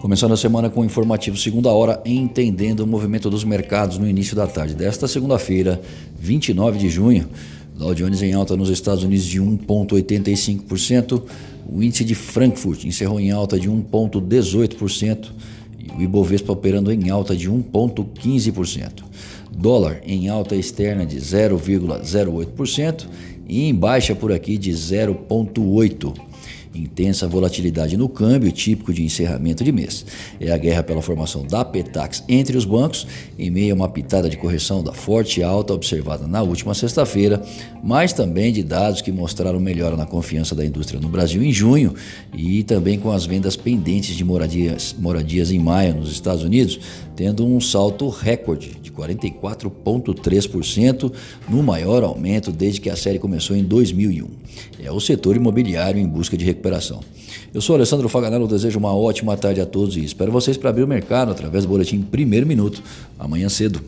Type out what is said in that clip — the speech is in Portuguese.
Começando a semana com o informativo segunda hora, entendendo o movimento dos mercados no início da tarde desta segunda-feira, 29 de junho. Dow Jones em alta nos Estados Unidos de 1,85%. O índice de Frankfurt encerrou em alta de 1,18% e o Ibovespa operando em alta de 1,15%. Dólar em alta externa de 0,08% e em baixa por aqui de 0,8%. Intensa volatilidade no câmbio, típico de encerramento de mês. É a guerra pela formação da Petax entre os bancos, em meio a uma pitada de correção da forte alta observada na última sexta-feira, mas também de dados que mostraram melhora na confiança da indústria no Brasil em junho e também com as vendas pendentes de moradias, moradias em maio nos Estados Unidos, tendo um salto recorde de 44,3% no maior aumento desde que a série começou em 2001. É o setor imobiliário em busca de recuperação. Eu sou Alessandro Faganello, desejo uma ótima tarde a todos e espero vocês para abrir o mercado através do boletim Primeiro Minuto, amanhã cedo.